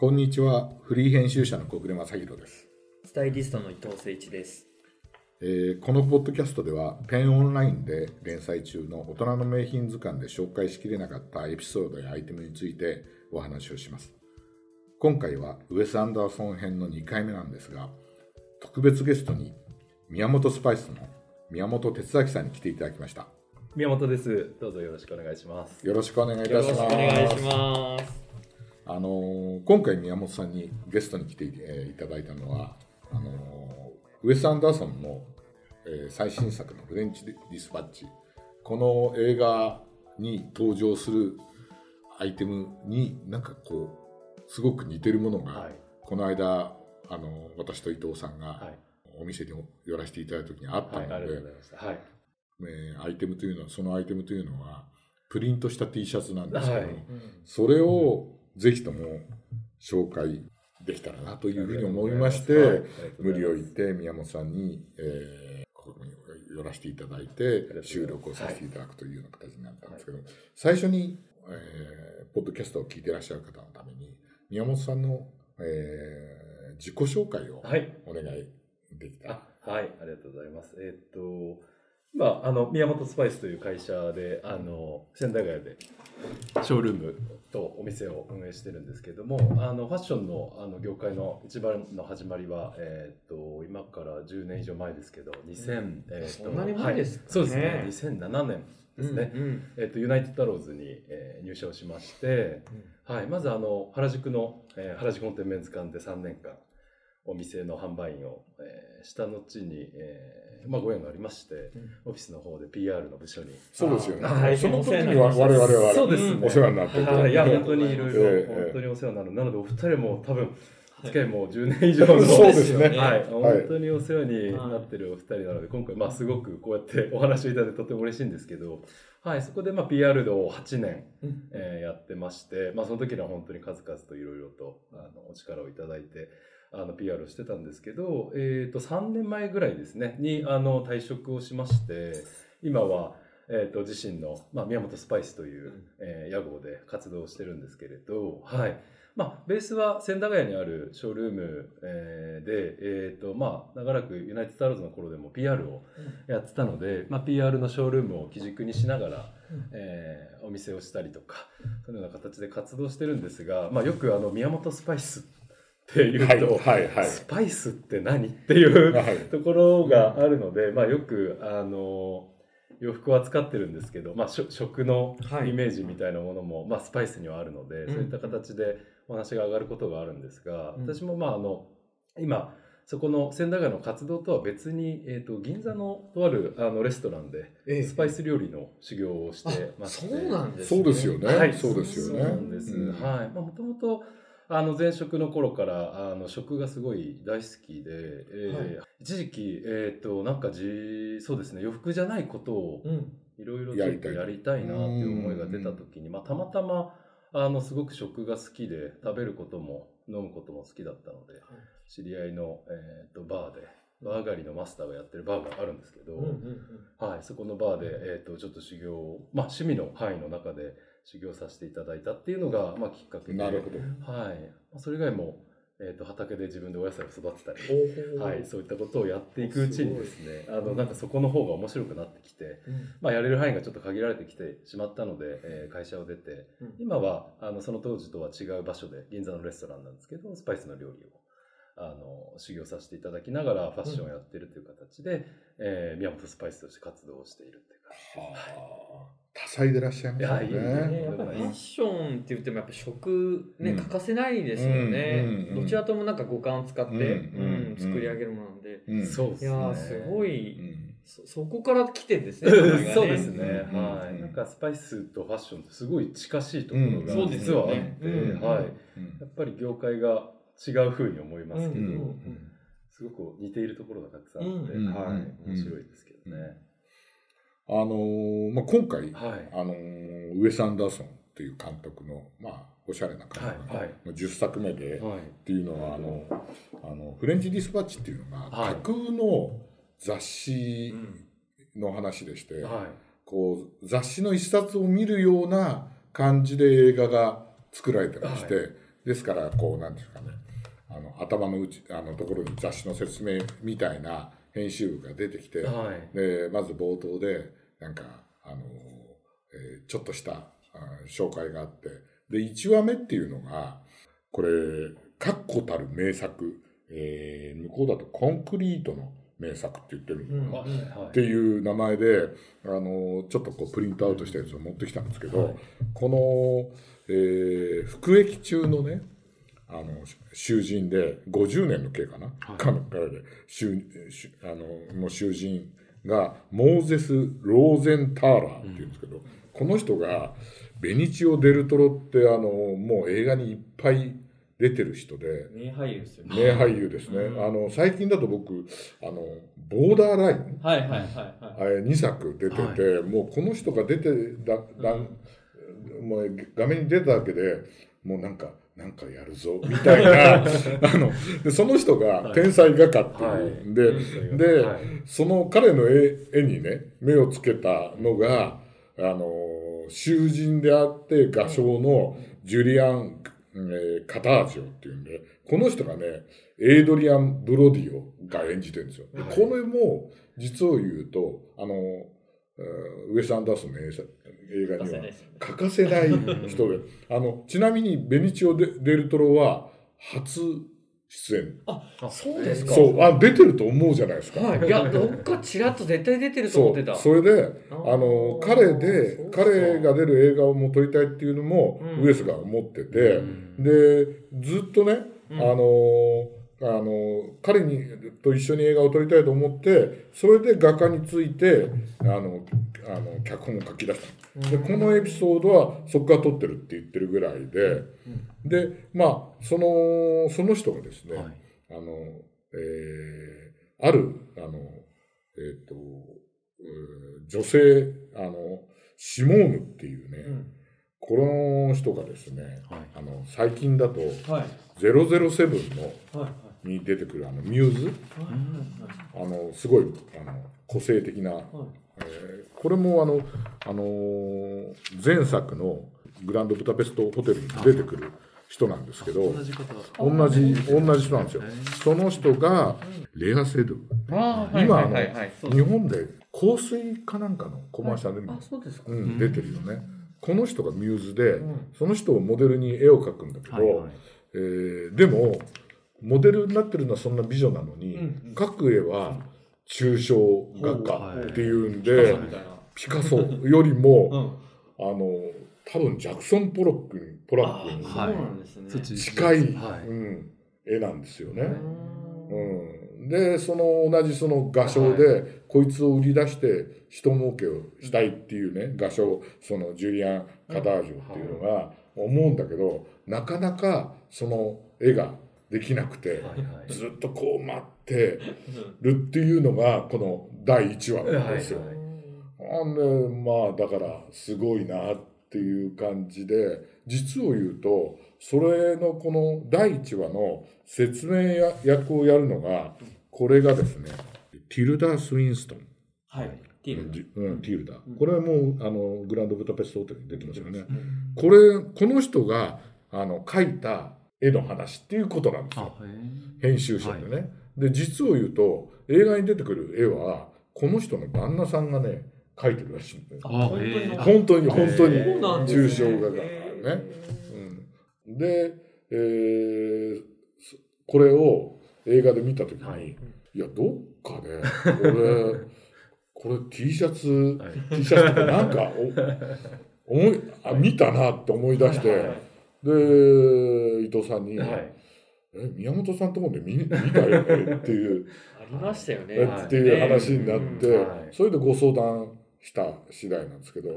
こんにちは。フリー編集者の小暮正弘です、スタイリストの伊藤誠一です。えーこのポッドキャストでは、ペンオンラインで連載中の大人の名品図鑑で紹介しきれなかったエピソードやアイテムについてお話をします。今回はウエス・アンダーソン編の2回目なんですが、特別ゲストに宮本スパイスの宮本哲明さんに来ていただきました。宮本です。どうぞよろしくお願いします。よろしくお願いいたよろしくします。お願いします。あのー今回宮本さんにゲストに来てい,、えーいただいたのはあのーウエス・アンダーソンの、えー最新作の「フレンチ・ディスパッチ」この映画に登場するアイテムになんかこうすごく似てるものが、はい。この間あの私と伊藤さんがはい。お店に寄らせていただいた時にあったはい。ので、ありがとうござい。はい。えーアイテムというのはそのアイテムというのはプリントした T シャツなんですけど、はいそれをぜひとも紹介できたらなというふうに思いまして、はい無理を言って宮本さんに、えーここに寄らせていただいて収録をさせていただくというような形になったんですけど、最初に、えーポッドキャストを聞いていらっしゃる方のために宮本さんの、えー自己紹介をはい。お願いできたら。あ、はい。ありがとうございます。えーっと、今、あの、宮本スパイスという会社で、あの、仙台ヶ谷で、ショールームとお店を運営してるんですけども、あの、ファッションの、あの、業界の一番の始まりは、えーっと、今から10年以上前ですけど、2000、えーっと、そんなに前ですかね。はいそうですね。2007年ですね。うんうん。えっと、ユナイテッドアローズに、えー入社をしまして、はい、まずあの原宿の、えー原宿本店メンズ館で3年間お店の販売員を、えーした後に、えーまあ、ご縁がありまして、オフィスの方で PR の部署に。そうですよね。はいその時には我々はそうですね。お世話になってて、はい、いや本当にいろいろ、ええ本当にお世話になる。なのでお二人も多分付き合いもう10年以上の、そうですね。はい、はい。本当にお世話になってるお二人なので、今回、まあ、すごくこうやってお話をいただいてとても嬉しいんですけど、はい、そこで、まあ、PR を8年、うん。えーやってまして、まあ、その時には本当に数々といろいろとあのお力をいただいて、あの PR をしてたんですけど、えー、と3年前ぐらいですねにあの退職をしまして今は、えー、と自身の、まあ、宮本スパイスという、えー屋号で活動をしてるんですけれど、はい。まあ、ベースは千駄ヶ谷にあるショールーム、えーで、えーとまあ、長らくユナイテッドアローズの頃でも PR をやってたので、まあ、PR のショールームを基軸にしながら、えーお店をしたりとかそういうような形で活動してるんですが、まあ、よくあの宮本スパイスっていうと、はいはいはい。スパイスって何っていうはい。ところがあるので、まあ、よくあの洋服を扱ってるんですけど、まあ、食のはい。イメージみたいなものも、まあ、スパイスにはあるので、うん。そういった形でお話が上がることがあるんですが、うん。私もまああの今そこの千駄ヶ谷の活動とは別に、えー、と銀座のとあるあのレストランでええ。スパイス料理の修行をしてまして、そうなんですそうですよね。はい、そうですよね。そうなんです。うん。はい。まあもともとあの前職の頃からあの食がすごい大好きで、えー一時期えっ、となんかじそうですね洋服じゃないことをうん。いろいろちょっとやりたいなっていう思いが出た時に、まあたまたまあのすごく食が好きで食べることも飲むことも好きだったので、知り合いのえっ、とバーで。バー上がりのマスターがやってるバーがあるんですけど、うんうん。はい、そこのバーで、えー、とちょっと修行を、まあ、趣味の範囲の中で修行させていただいたっていうのが、まあ、きっかけで、なるほど。はい、まあそれ以外も、えー、と畑で自分でお野菜を育てたり、うんはい、そういったことをやっていくうちにですねあのなんかそこの方が面白くなってきて、うん。まあ、やれる範囲がちょっと限られてきてしまったので、えー会社を出てうん。今はあのその当時とは違う場所で銀座のレストランなんですけどスパイスの料理をあの修行させていただきながらファッションをやってるという形で、えー宮本スパイスとして活動をしているっていうか。はあ。多彩でいらっしゃいますよいやいいね。ねやっぱファッションって言ってもやっぱ食ね、うん。欠かせないですよね、うんうんうん。どちらともなんか五感を使って、うんうん作り上げるものなんで、うん。そうですね。いやーすごい、うん。そそこから来てですねね。そうですね、うんはい、うん。なんかスパイスとファッションってすごい近しいところうん。が実はあって、うん。はい、うん。やっぱり業界が違う風に思いますけど、うんうんすごく似ているところがたくさんあって、うん。はい、うん。面白いですけどね。あのーまあ、今回、はい、あのーウェス・アンダーソンという監督の、まあ、おしゃれな監督はいはい。の10作目で、っはい、ていうのはあのあのフレンチ・ディスパッチっていうのがはい。架空の雑誌の話でして、はい、こう雑誌の一冊を見るような感じで映画が作られてまして、はですからこうなんていうかねあの頭の内あのところに雑誌の説明みたいな編集部が出てきて、はい。でまず冒頭でなんかあの、えーちょっとしたあ紹介があって。で1話目っていうのがこれ確固たる名作、えー向こうだとコンクリートの名作って言ってるのかな、うんはっていう名前であのちょっとこうプリントアウトしたやつを持ってきたんですけど、はい。この、えー服役中のねあの囚人で50年の刑かな、かの彼で囚囚あのの囚人がモーゼス・ローゼンターラーっていうんですけど、この人がベニチオ・デルトロってあのもう映画にいっぱい出てる人で。名俳優ですよね。名俳優ですね、うんあの最近だと僕あのボーダーラインはいはいはいはい。あれ2作出てて、もうこの人が出てだだ、もう画面に出ただけでもうなんかなんかやるぞみたいな。あのでその人が天才画家っていう、で、い。で、はい。その彼の絵絵にね目をつけたのがあの囚人であって画商のジュリアン、えーカタージョっていうんでこの人がねエイドリアン・ブロディオが演じてるんですよ。これも実を言うとあのえーウェス・アンダーソンの映画映画には欠かせない人で あのちなみにベニチオ・デデルトロは初出演そうですか。そうあ出てると思うじゃないですか。はい。いや、どっかちらっと絶対出てるとそ思ってた。うそれであの彼で彼が出る映画をもう撮りたいっていうのも、うんウエスが思ってて、うんでずっとね、うんあのあの彼にと一緒に映画を撮りたいと思ってそれで画家についてあのあの脚本を書き出したでこのエピソードはそこから撮ってるって言ってるぐらいで、でまあそのその人がですね、はい。あの、えーある、あの、えっ、と、女性、あの、シモーヌっていうね、うん。この人がですね、はい。あの、最近だと、はい。007の、はいはい。に出てくるあの、ミューズ、はいあの、すごい、あの、個性的な。えーこれもあの、あのー前作のグランドブダペストホテルに出てくる人なんですけど、同じ。同じ、同じ人なんですよ。その人が、レアセドゥ。今はいはいはいはい。そう日本で香水かなんかのコマーシャルにも、うん、出てるよね。この人がミューズで、んその人をモデルに絵を描くんだけど、えーでもモデルになってるのはそんな美女なのに、うん。描く絵は抽象画家っていうんで、ピカソみたいな。ピカソよりも、うん。あの多分ジャクソン・ポロックにポラックに近い、はい。うん、絵なんですよね。うんうん、でその同じその画商で、こいつを売り出して人儲けをしたいっていうね画商そのジュリアン・カタージョっていうのが思うんだけど、なかなかその絵ができなくて、ずっとこう待ってるっていうのがこの第1話なんですよ。はいはいなんでまあだからすごいなっていう感じで実を言うとそれのこの第1話の説明や役をやるのがこれがですねティルダ・スウィンストン。はい。ティール。じうん、ティルダ。これはもうあのグランドブダペストホテルに出てますよね。うんこれこの人があの描いた絵の話っていうことなんですよ。編集者でね。で実を言うと映画に出てくる絵はこの人の旦那さんがね描いてるらしいんだよ。あ本当に？本当に本当に。そうなんですね抽象画がね。うん、で、えーそこれを映画で見た時に、はい。い、やどっかでこれ これ T シャツ、はい。T シャツとかなんかお思いあ見たなって思い出して、はいはいで伊藤さんに「はい。え宮本さんとこで見見たよね」っていう。ありましたよね。えっていう話になって、うん。はい。それでご相談した次第なんですけど、は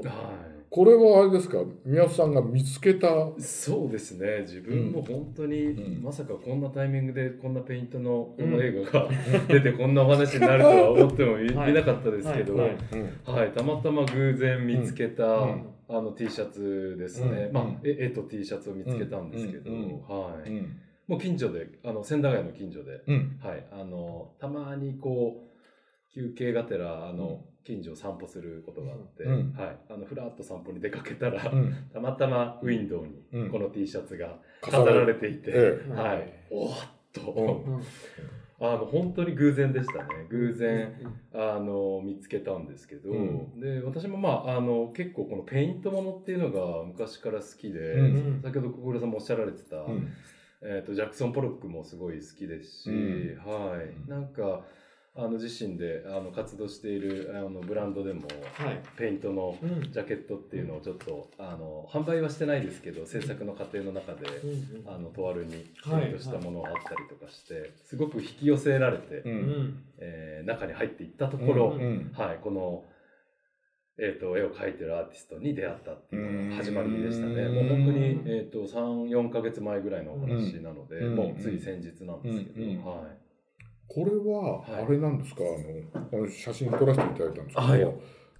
これはあれですか？宮本さんが見つけたい、そうですね。自分も本当に、うん。まさかこんなタイミングでこんなペイントのこの映画が 出てこんなお話になるとは思ってもみはい。見なかったですけど、ははい。いはい。たまたま偶然見つけた、うんあの T シャツですね、うん。まあ、え絵と T シャツを見つけたんですけど、うん。うん。はい。うんもう近所であの千駄ヶ谷の近所で、うん。はい、あのたまにこう休憩がてらあの、近所を散歩することがあって、うん。はい、あのふらっと散歩に出かけたら、うん。たまたまウィンドウうん。にこの T シャツが飾られていて、ええ。はい、おーっと、うんあの本当に偶然でしたね。偶然、あの見つけたんですけど、うん。で私もまああの結構このペイントものっていうのが昔から好きで、うん。先ほど小倉さんもおっしゃられてた、うん。えー、とジャクソン・ポロックもすごい好きですし、うん。はい、うん。なんかあの自身であの活動しているあのブランドでもはい。ペイントのうん。ジャケットっていうのをちょっとあの販売はしてないですけど制作の過程の中でうんあのとあるにはい。ペイントしたものがあったりとかして、すごく引き寄せられて、ううん。ん。えー中に入っていったところ、うんはい、この、えー、と絵を描いてるアーティストに出会ったっていうのが始まりでしたね。うん。もう本当に、えー、と3、4ヶ月前ぐらいのお話なので、うん。もうつい先日なんですけど、うん。はい、これははい。あれなんですか、あのこの写真撮らせていただいたんですけど、はい。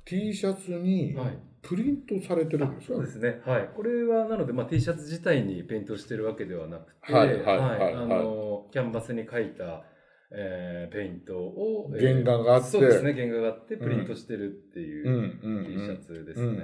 T シャツにはい。プリントされてるんですか、そうですね。はい。これはなので、まあ、T シャツ自体にペイントしてるわけではなくて、はいはいはいはい。あのキャンバスに描いた、えーペイントを、えー原画があって。そうですね。原画があってプリントしてるっていうう、んうん T シャツですうんね。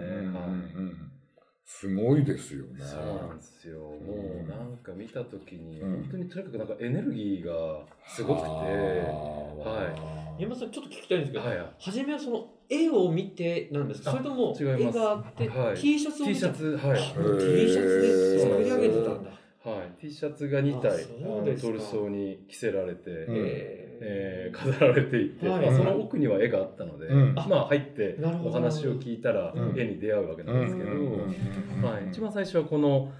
すごいですよね。そうなんですよ。もうなんか見たときに、うん本当にとにかくなんかエネルギーがすごくて、は山本さん、ちょっと聞きたいんですけど、はい。初めはその絵を見てなんですか？あそれとも絵があって、はい T シャツを T 見た？シャツ、はい。T シャツで作り上げてたんだ。はい。T シャツが2体、トルソーに着せられて、うんええー飾られていて、はい。まあ、その奥には絵があったので、うん。まあ入ってなるほど。お話を聞いたらうん。絵に出会うわけなんですけど、うん。うん。うん。はい、一番最初はこの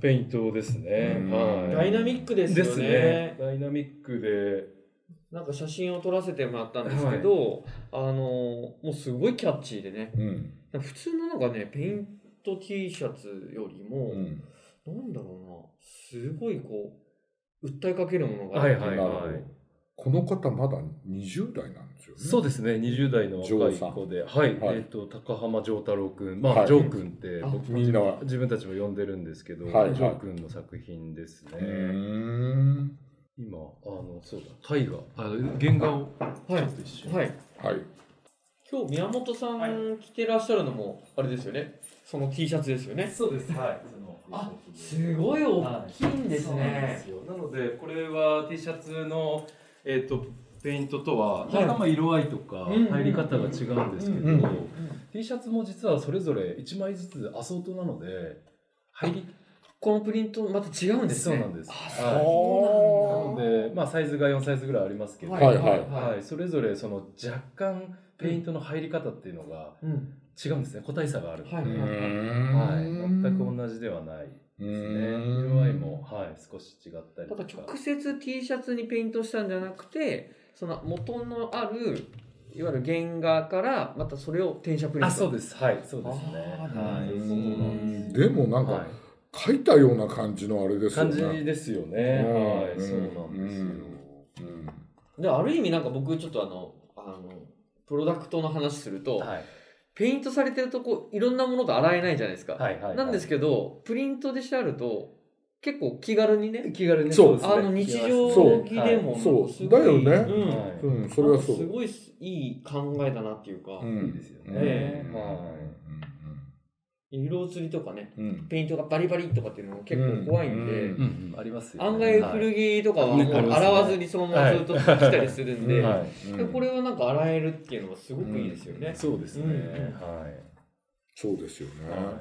ペイントですね。うん。はい、ダイナミックですよね。ダイナミックで、なんか写真を撮らせてもらったんですけど、あのもうすごいキャッチーでね。うん。普通のなんかねペイント T シャツよりも、うん。なんだろうな。すごいこう訴えかけるものがあるはいはいなるほどはい。この方まだ20代なんですよね。そうですね、20代の若い子で、はい、はい。えっ、と、高浜丈太郎くん、まあ、はい。ジョーくんってあ僕みんな。自分たちも呼んでるんですけど、はい。はい。ジョーくんの作品ですね。今、あの、そうだ、絵画、あ原画をはい。ちょっと一緒に。はい。はい。今日宮本さん着てらっしゃるのもあれですよね。その T シャツですよね。そうです。はい。あすごい大きいんですそうなんでねすよ。なので、これは T シャツの、えっ、と、ペイントとは、はい。若干まあ色合いとかうん。入り方が違うんですけど、T シャツも実はそれぞれ1枚ずつアソートなので、入り、このプリントまた違うんですね。そうなんです。あはい。そうなんだ。なので、まあ、サイズが4サイズぐらいありますけど、はいはいはい。それぞれその若干ペイントの入り方っていうのがうん。違うんですね。個体差がある、はいはいん全く同じではないですね。うーん。色合いも、はい、少し違ったりたとか。だ直接 T シャツにペイントしたんじゃなくてその元のあるいわゆる原画からまたそれを転写プリント。あそうです。はい。そうですね。はい。なるほど。そうなんですでもなんかはい書いたような感じのあれですよ感ね。じですよね、うん。はいそうなんですよ、うん。である意味なんか僕ちょっとあのあのプロダクトの話すると、はい。ペイントされてるとこいろんなものと洗えないじゃないですか、はいはいなんですけどプリントでしてあると結構気軽にね気軽にそう。ですね。あの日常そう着でもそう。だよね。うん。はいうん、それはそう。すごいいい考えだなっていうか、うん。いいですよね、えうん。はい色移りとかねうん。うんペイントがバリバリとかっていうのも結構怖いんで、うんうんうん。あります案外古着とかはもう洗わずにそのままずっと着たりするんで、でこれはなんか洗えるっていうのはすごくいいですよね。そうですね、うん。はい。そうですよね。は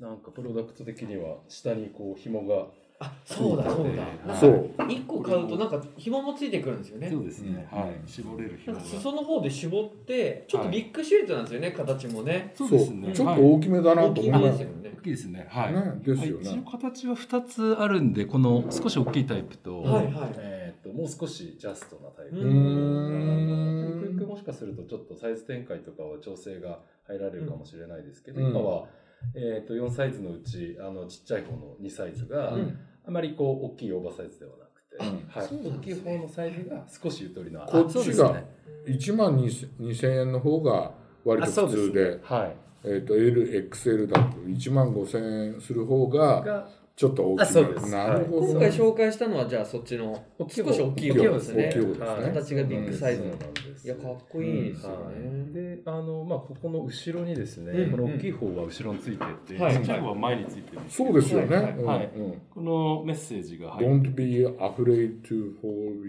い。なんかプロダクト的には下にこう紐があそうだそうだ。そう。一個買うとなんか紐もついてくるんですよね。そうですね、うん。はい。絞れる紐が。なんか裾の方で絞ってちょっとビッグシュートなんですよね、形もね。そうですね。ちょっと大きめだな大きめと思いま。ですすよね。大。きいですね。はい、ね、ですよね。形は2つあるんでこの少し大きいタイプと,、はいはい。えー、ともう少しジャストなタイプ、うん。ゆくゆくもしかするとちょっとサイズ展開とかは調整が入られるかもしれないですけど、うん。今は、えー、と4サイズのうちあのちっちゃい方の2サイズが、うんあまりこう大きいオーバーサイズではなくて、うん。はい。大きい方のサイズが少しゆとりのあこっちがあそうですね。1万2000円の方が割と普通で、はい。えっ、と、L、XL だと1万5000円する方が、がちちょっと大きあそうです。なるほど、今回紹介したのはじゃあそっちの少し大きい方方ですね。形がビッグサイズの。そうなんです。いやかっこいいですよはい。ね、であのまあここの後ろにですね、うん。この大きい方は後ろについてて、はい。ちっちゃい方は前についてるんですけどそうですよね、はい。うん。はい。うん。このメッセージが入って Don't be afraid to fall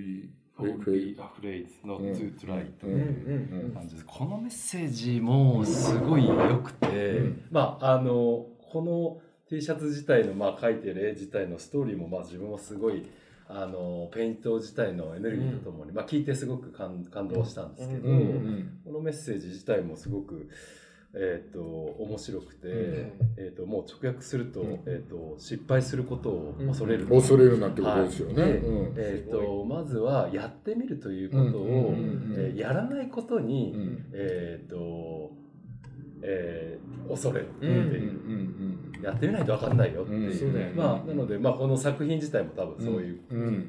Don't be afraid not to try とうん。いう感じです。このメッセージもすごい良くて、うん。まああのこの T シャツ自体のまあ書いてる絵自体のストーリーもまあ自分もすごいあのペイント自体のエネルギーとともに、まあ聞いてすごく感感動したんですけど、うんうんこのメッセージ自体もすごくえー、と面白くて、んえー、ともう直訳すると,、うん。えー、と失敗することを恐れる、恐れるなんてことですよね、はい。うん。えー、とまずはやってみるということを、うん。うんうんえーやらないことに、うん。えっ、と、えー恐れるってう。んうんういう、んやってみないと分かんないよっていう、うん。まあなので、まあ、この作品自体も多分そういう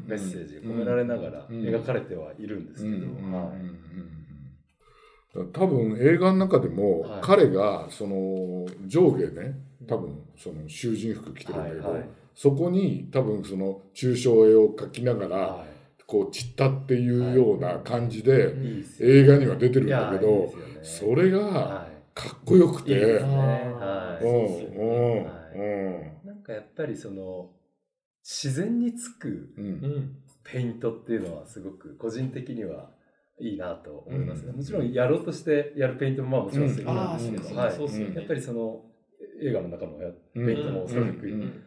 メッセージが込められながらうん。描かれてはいるんですけど、はいうん。多分映画の中でも、はい。彼がその上下ね多分その囚人服着てるんだけど、はいはい。そこに多分その抽象絵を描きながら、はこう散ったっていうような感じで、映画には出てるんだけいどそれがはかっこよくて、い、いいですね、あはい。ーうんそうですよね。うん。はいなんかやっぱりその自然につくペイントっていうのはすごく個人的にはいいなと思いますね、うん。もちろんやろうとしてやるペイントもまあもちろんするうん。んですけど、うんはい。やっぱりその映画の中のペイントもおそらくうん。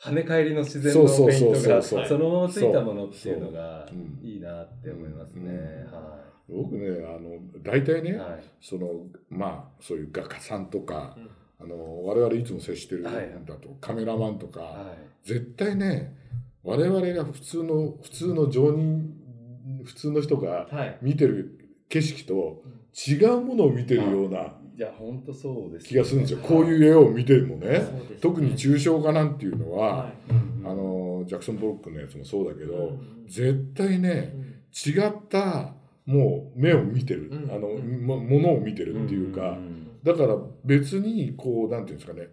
跳ね返りの自然そうそうのペイントがそう。そう。そのままついたものっていうのがいいなって思いますね、うん。は僕ねあの大体ね、い、はい、そのまあそういう画家さんとか、うん。あの我々いつも接してるんだと、はいカメラマンとか、はい。絶対ね我々が普通の普通の常人普通の人がはい。見てる景色と違うものを見てるようないや本当そうです、気がするんですよ、こういう絵を見てもね、ね。特に抽象画なんていうのは、はい。うんあのジャクソン・ポロックのやつもそうだけど、うん。絶対ねうん。違ったもう目を見てる、うん。あのうん。もものを見てるっていうか、んだから別にこうなんていうんですかね。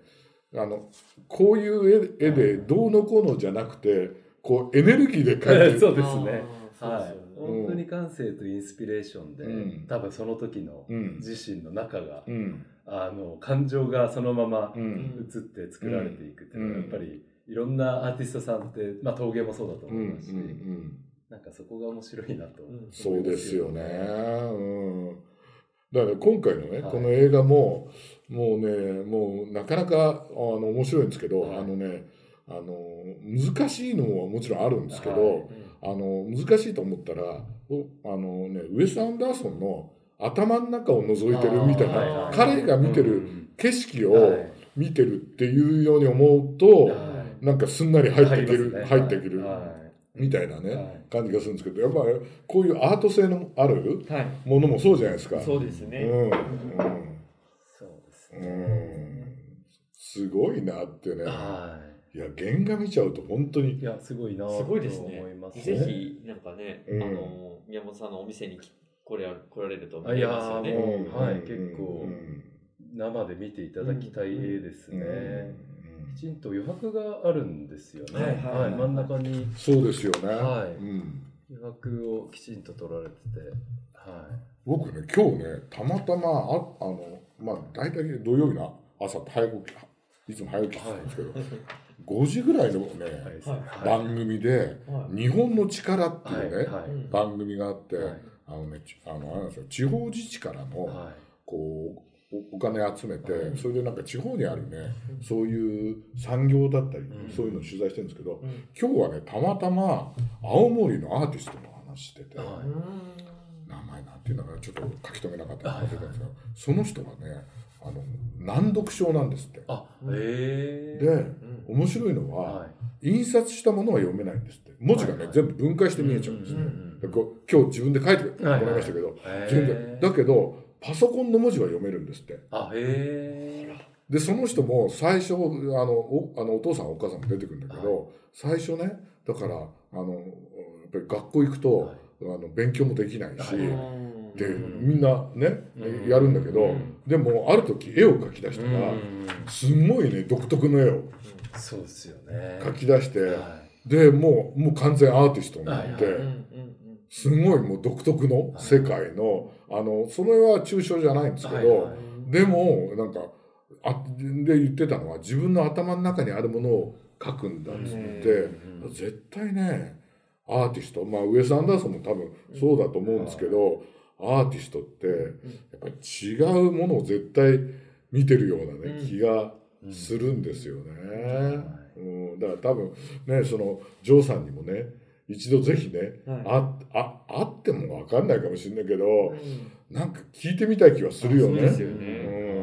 あのこういう絵絵でどうのこうのじゃなくてこうエネルギーで描いて そうる。ですね。はい、本当に感性とインスピレーションで、うん。多分その時のうん。自身の中が、うん。あの感情がそのままうん。映って作られていくっていうのはうん。やっぱりいろんなアーティストさんって、まあ、陶芸もそうだとうんうん思いますし、なんかそこが面白いなと、うん。そうですよね。うん、だから今回のね、はい。この映画ももうねもうなかなかあの面白いんですけど、はい。あのねあの難しいのももちろんあるんですけど、はい。あの難しいと思ったらおあの、ね、ウエス・アンダーソンの頭の中を覗いてるみたいな、あーはいはい。彼が見てうるん。景色はを見てるっていうように思うと、はなんかすんなり入っていける、入っていける、はいみたいなね、はい。感じがするんですけどやっぱりこういうアート性のあるはい。ものもそうじゃないですか。そうですね。うんうん。そうですうね、ん。すごいなってね。はい。や原画見ちゃうと本当にいやすごいなとす思いごいですね。ます。ぜひなんかね、うんあの宮本さんのお店にき来れ来られると思あいますよね。はいうん。結構うん。生で見ていただきたい絵ですね、うんきちんと余白があるんですよね。はいはいはい。真ん中に。そうですよね。はい。うん。余白をきちんと取られてて、は僕ね今日ねたまたまああのまあ大体土曜日の朝って早起きいつも早起きしてるんですけど、5時ぐらいのね、い。はい。はい番組ではい「日本の力」っていうね、はい。番組があって、はい。あのねちあのあれなんですよ地方自治からの、はこうおお金集めて、うん。それでなんか地方にあるねそういう産業だったり、うん。そういうのを取材してるんですけど、うん。今日はねたまたま青森のアーティストの話してて、はい名前なんていうのかなちょっと書き留めなかったんですけど、その人がねあの難読症なんですって。あ、ええ。でうん面白いのは、はい。印刷したものは読めないんですって。文字がね、全部分解して見えちゃうんですね、うんうんうんでこう今日自分で書いてもらいましたけど、だけどパソコンの文字は読めるんですって。あ、へえ。でその人も最初あのおあのお父さんお母さんも出てくるんだけど、最初ねだからあのやっぱり学校行くと、はい。あの勉強もできないし、はい。ででみんなねうん。やるんだけどうん。でもある時絵を描き出したらすんごいね独特の絵をそうですよね。描き出してはでもうもう完全アーティストになっはいてうんうんすごいもう独特の世界のあのそれは抽象じゃないんですけどでもなんかあで言ってたのは自分の頭の中にあるものを描くんだっつってうん絶対ねアーティストまあウェス・アンダーソンも多分そうだと思うんですけどアーティストってやっぱり違うものを絶対見てるようなねうん。気がうんするんですよね。はうん、だから多分ねそのジョーさんにもね一度ぜひねはい。あああっても分かんないかもしれないけどうん。なんか聞いてみたい気はするよね。そうですよね。う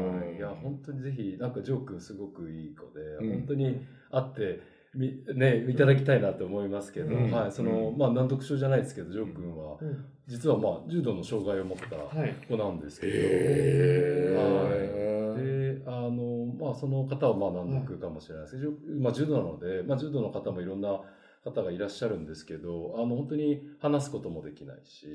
ん。はい。いや本当にぜひなんかジョー君すごくいい子で、うん。本当に会ってみねいただきたいなと思いますけど、うん。はい。その、うん。まあ難読症じゃないですけどジョー君は。うん。実はまあ重度の障害を持ったはい。子なんですけど、へであのまあその方はまあ難読かもしれないですけど、まあ、重度なので、まあ、重度の方もいろんな方がいらっしゃるんですけどあの本当に話すこともできないし、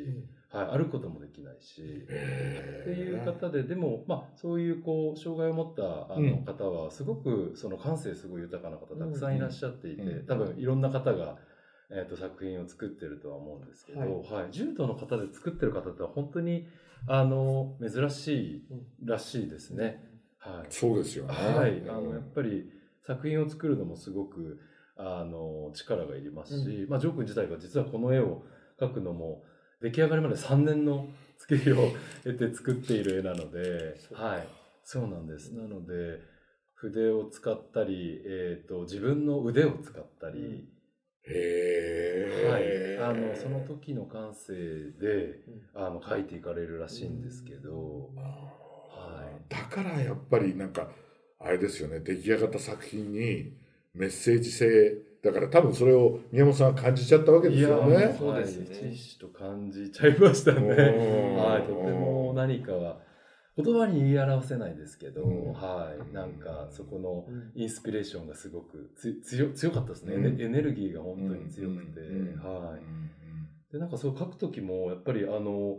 はい、歩くこともできないし。っていう方ででも、まあ、そういうこう障害を持ったあのうん。方はすごくその感性すごい豊かな方たくさんいらっしゃっていて、うん。多分いろんな方が、えー、と作品を作ってるとは思うんですけど、ははい重度の方で作ってる方って本当にあの珍しいらしいですね。はい。そうですよね。はい、あのやっぱり作品を作るのもすごくあの力がいりますし、まあ、ジョー君自体が実はこの絵を描くのも出来上がりまで3年の月日を得て作っている絵なので、そうはい、そうなんです。なので筆を使ったり、えー、と自分の腕を使ったり、へはい、ーあのその時の感性であの描いていかれるらしいんですけど、はい。だからやっぱりなんかあれですよね。出来上がった作品にメッセージ性だから多分それを宮本さんは感じちゃったわけですよいやね。そうですはいね。ひしと感じちゃいましたね。うん。はい、とても何かは言葉に言い表せないですけど、うん。はい、なんかそこのうんインスピレーションがすごくつ強強かったですね、うん。エネルギーが本当に強くて、うん。はい。でなんかそう書く時もやっぱりあの、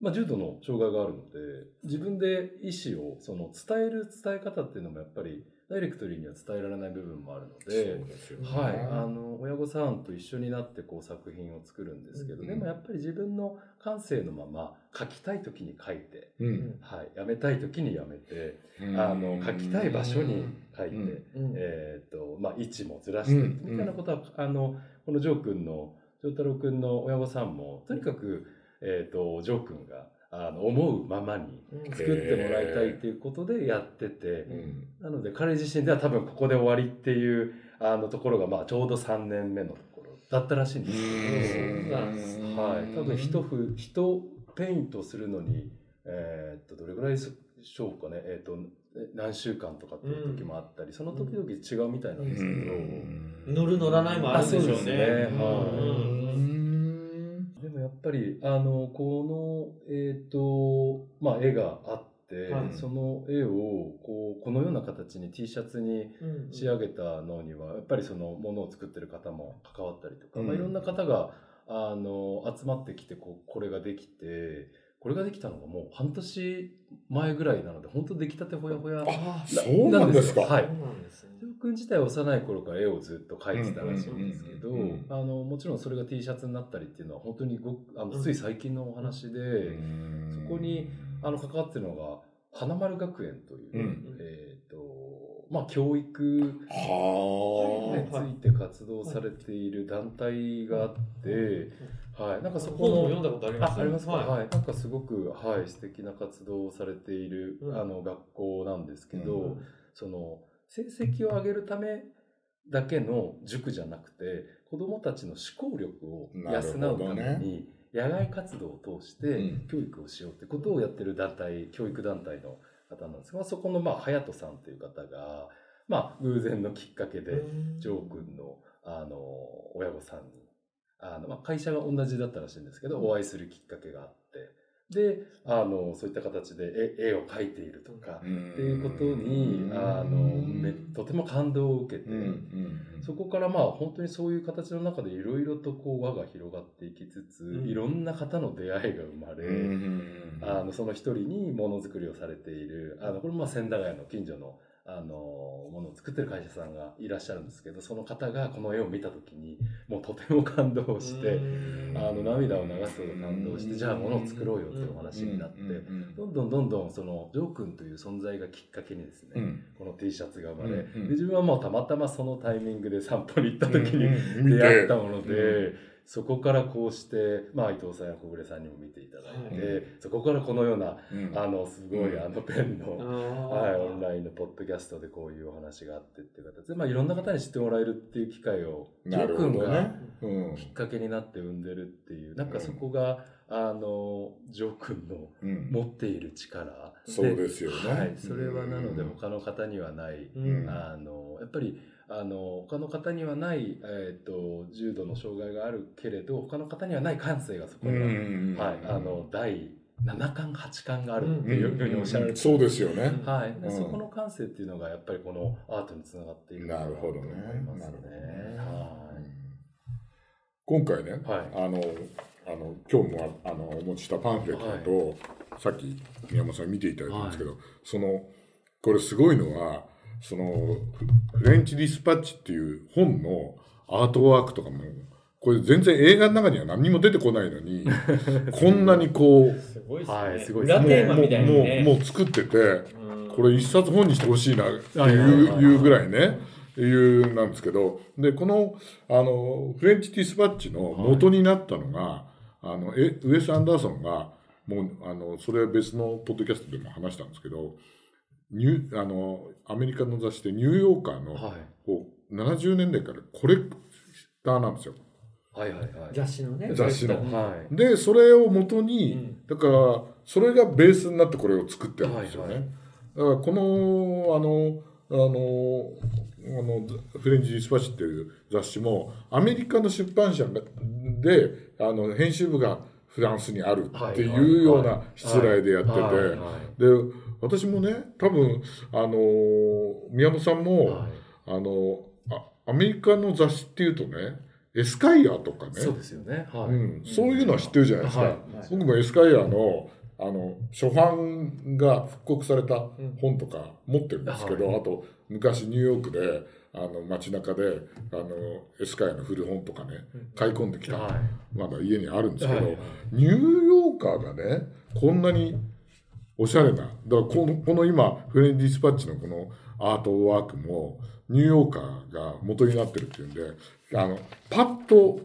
まあ、重度の障害があるので自分で意思をその伝える伝え方っていうのもやっぱりダイレクトリーには伝えられない部分もあるので。ね。はい、あの親御さんと一緒になってこう作品を作るんですけど、うん。でもやっぱり自分の感性のまま書きたい時に書いて、うん。はい、やめたい時にやめて、うん。あの書きたい場所に書いて、えーとまあ、位置もずらして、うん。みたいなことはあのこのジョー君のジョー太郎君の親御さんもとにかく、えー、とジョー君があの思うままにうん。作ってもらいたいっていうことでやってて。うん。なので彼自身では多分ここで終わりっていうあのところがまあちょうど3年目のところだったらしいんですうん。けど、はい、多分一ふ一ペイントするのに、えーっとどれぐらいでしょうかね、えーっとえ何週間とかっていう時もあったり、その時々違うみたいなんですけど、乗る乗らないもあるんでしょうね。うですね。はいっぱりあのこの、えーっとまあ、絵があって、はい。その絵をこうこのような形に T シャツにうん仕上げたのにはやっぱりそのものを作ってる方も関わったりとか、うん。まあ、いろんな方があの集まってきてこうこれができてこれができたのがもう半年前ぐらいなので本当出来たてほやほやあそうなんですか。よはい君自体は幼い頃から絵をずっと描いてたらしいんですけどもちろんそれが T シャツになったりっていうのは本当にごくあのつい最近のお話で、そこにあの関わってるのが花丸学園という、うん。えっ、とまあ教育はについて活動されている団体があって、はい、なんかそこの読んだことあります？あありますか、ははい。なんかすごく、はい、素敵な活動をされている、うん。あの学校なんですけど、うその成績を上げるためだけの塾じゃなくて子どもたちの思考力を養うためねに、野外活動を通してうん。教育をしようってことをやってる団体、教育団体の方なんですが、そこのまあ隼人さんという方が、まあ、偶然のきっかけで、ジョー君のあの親御さんにあの、まあ、会社が同じだったらしいんですけど、お会いするきっかけがあってであのそういった形で絵絵を描いているとか、っっていうことにあのめとても感動を受けて、そこからまあ本当にそういう形の中でいろいろとこう輪が広がっていきつつ、うん。いろんな方の出会いが生まれ、あのその一人にものづくりをされているあのこれもまあ千駄ヶ谷の近所のあのものを作ってる会社さんがいらっしゃるんですけどその方がこの絵を見た時にもうとても感動して、あの涙を流すほど感動して、じゃあものを作ろうよっていうお話になって、どんどんどんどんそのジョー君という存在がきっかけにですね、この T シャツが生まれ、うんうん。で自分はもうたまたまそのタイミングで散歩に行った時に見出会ってたもので、うそこからこうして、まあ、伊藤さんや小暮さんにも見ていただいて、はい。そこからこのようなうん。あのすごい、うん。あのペンの、はい、オンラインのポッドキャストでこういうお話があってっていう形で、まあ、いろんな方に知ってもらえるっていう機会をジョ君がきっかけになって生んでるっていうなんかそこが、あのジョー君のうん。持っている力そうですよね。はい、それはなのでうん。他の方にはない、うん。あのやっぱりあの他の方にはない、えー、と重度の障害があるけれど他の方にはない感性がそこには、はい、あの第7巻8巻があるっていうふうにおっしゃられて、そうですよね。はい、でうん。そこの感性っていうのがやっぱりこのアートにつながっているなるほどね。と思いますなるほどね。ねは今回ね、い、はい。あのあの今日もあのお持ちしたパンフレットと、さっき宮本さん見ていただいたんですけど、そのこれすごいのはそのフフレンチ・ディスパッチっていう本のアートワークとかもこれ全然映画の中には何にも出てこないのに こんなにこうすごいですね。はいもうね。もうもう作っててうんこれ一冊本にしてほしいなってはいはいいうぐらいねいうなんですけどでこのあのフレンチ・ディスパッチの元になったのが、あのえウエス・アンダーソンがもうあのそれは別のポッドキャストでも話したんですけどニューあのアメリカの雑誌でニューヨーカーの、はい。こう70年代からコレクターなんですよ。はいはいはい。雑誌のね。雑誌の。はい。でそれを元に、うん。だからそれがベースになってこれを作ってるんですよね。はいはい。だからこのあのあのあのフレンチ・ディスパッチっていう雑誌もアメリカの出版社がであの編集部がフランスにあるっていうようなしつらいでやってて、はいはい。で私もね多分あの宮本さんも、はい。あのあアメリカの雑誌っていうとねエスカイアとかね。そうですよね。はい、うん、そういうのは知ってるじゃないですか、はい。僕もエスカイアのあの初版が復刻された本とか持ってるんですけど、はい。あと昔ニューヨークであの街中であのエスカイアの古本とかね買い込んできた、はい。まだ家にあるんですけど、はい。はい。ニューヨーカーがねこんなにおしゃれな。だからこのこの今フレンチ・ディスパッチのこのアートワークもニューヨーカーが元になってるっていうんであのパッと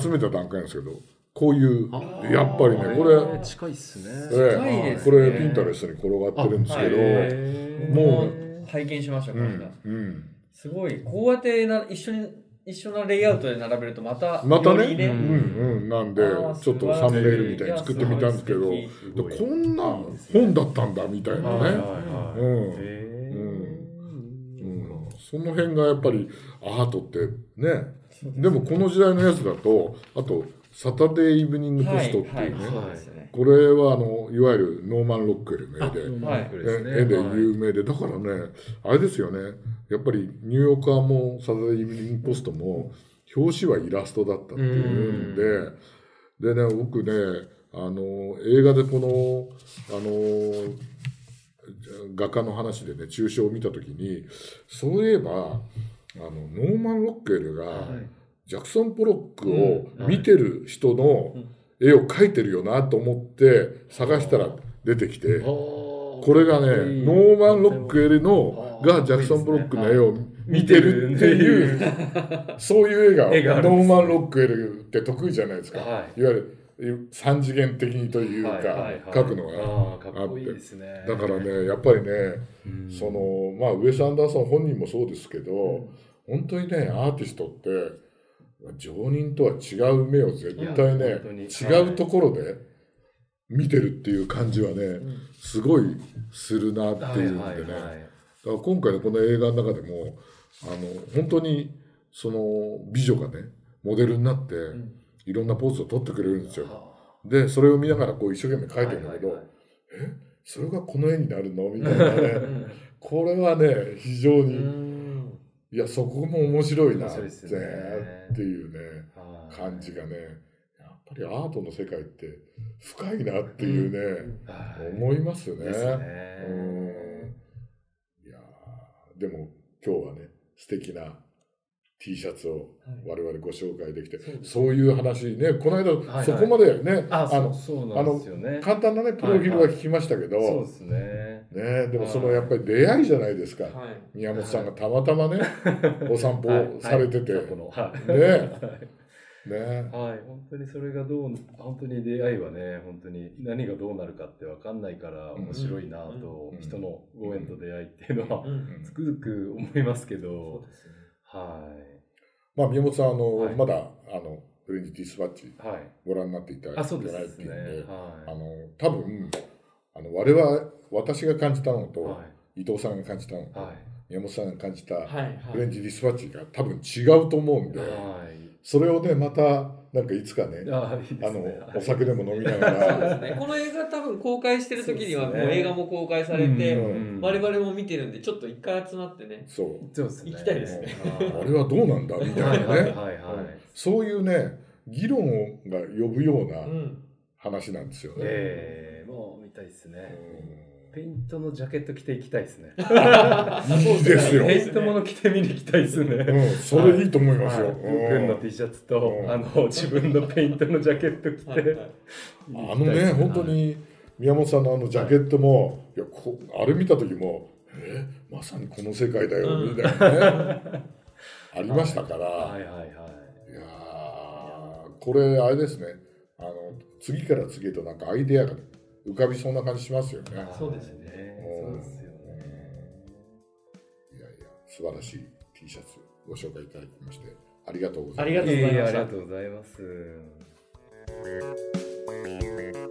集めた段階なんですけどこういうやっぱりねこれ、えー近いっすね。え近いですね。これピンタレストに転がってるんですけど、もう拝見しましたこの間。うんうん、すごい。こうやってな一緒に一緒なレイアウトで並べるとまたまたね？うんうん。なんでちょっとサムネイルみたいに作ってみたんですけどこんな本だったんだみたいなね、はいはいはい。うん。へー。うん、その辺がやっぱりアートってね。でもこの時代のやつだとあと「サタデー・イブニング・ポスト」っていうね、これはあのいわゆるノーマン・ロックエルの絵で。絵ではい。有名で、だからね、あれですよね、やっぱりニューヨーカーもサタデー・イブニング・ポストも、表紙はイラストだったっていうんで、でね、僕ね、あの映画でこのあの画家の話でね、抽象を見たときに、そういえば、あのノーマン・ロックエルが、ジャクソン・ポロックを見てる人の絵を描いてるよなと思って探したら出てきて、ここれがね、ノーマン・ロックエルのがジャクソン・ブロックの絵を見てるっていう、そういう絵がノーマン・ロックエルって得意じゃないですか。はい。いわゆる三次元的にというか、描くのが。あっこいいですね。だからね、やっぱりね、その、まあ、ウェス・アンダーソン本人もそうですけど、本当にね、アーティストって、常人とは違う目を絶対ね違うところで見てるっていう感じはね、すごいするなっていうんでね。だから今回のこの映画の中でも、あの、本当に、その美女がね、モデルになって、いろんなポーズを撮ってくれるんですよ。でそれを見ながらこう一生懸命描いてるんだけど、はいはいはいえ？それがこの絵になるの？みたいなね。うん。これはね非常うに、ん。いやそこも面白いなってね。っていうねはい。感じがねやっぱりアートの世界って深いなっていうね、はい。思いますよね。ですうんでも今日はね素敵な T シャツを我々ご紹介できて、そうですそういう話ねこの間、いはい。そこまでねあ、そうあの。簡単なねプロフィールは聞きましたけど、そうですね。ね、でもそのやっぱり出会いじゃないですか、はい。宮本さんがたまたまねお散歩はい。されてて。ねねはい、本当にそれがどう、本当に出会いはね、本当に何がどうなるかって分かんないから面白いなと、うん人のご縁と出会いっていうのはうんつくづく思いますけど、はい。まあ宮本さんあの、はいまだあのフレンチディスパッチはい。ご覧になっていただあ、いてそうでないっていうんで、すね。はあの多分あの我々私が感じたのと、い。は伊藤さんが感じたのい。と、はい。宮本さんが感じたフレンチディスパッチが多分違うと思うんで、はい。それをねまたなんかいつかねあ、いいであの。お酒でも飲みながら。すね。この映画多分公開してる時にはもう映画も公開されて、うん。我々も見てるんでちょっと一回集まってねそう。そうですね。行きたいですね。あれはどうなんだみたいなね。はいはいはいはい。そういうね議論が呼ぶようなうん。話なんですよね。ええ、もう見たいですね。ペイントのジャケット着ていきたいですね。いいですよ。ペイントもの着て見に行きたいですね。うん、それいいと思いますよ。はい君の T シャツと、うんあの自分のペイントのジャケット着て、あのね、本当に宮本さんのあのジャケットも、いやこあれ見た時も、えまさにこの世界だよ、うんみたいなね、ありましたから、はいはいはい。いやーこれあれですねあの次から次へとなんかアイデアが浮かびそうな感じしますよね。そうですねそうですよね。いやいや素晴らしい T シャツご紹介いただきましてありがとうございます。ありがとうございましたええありがとうございます。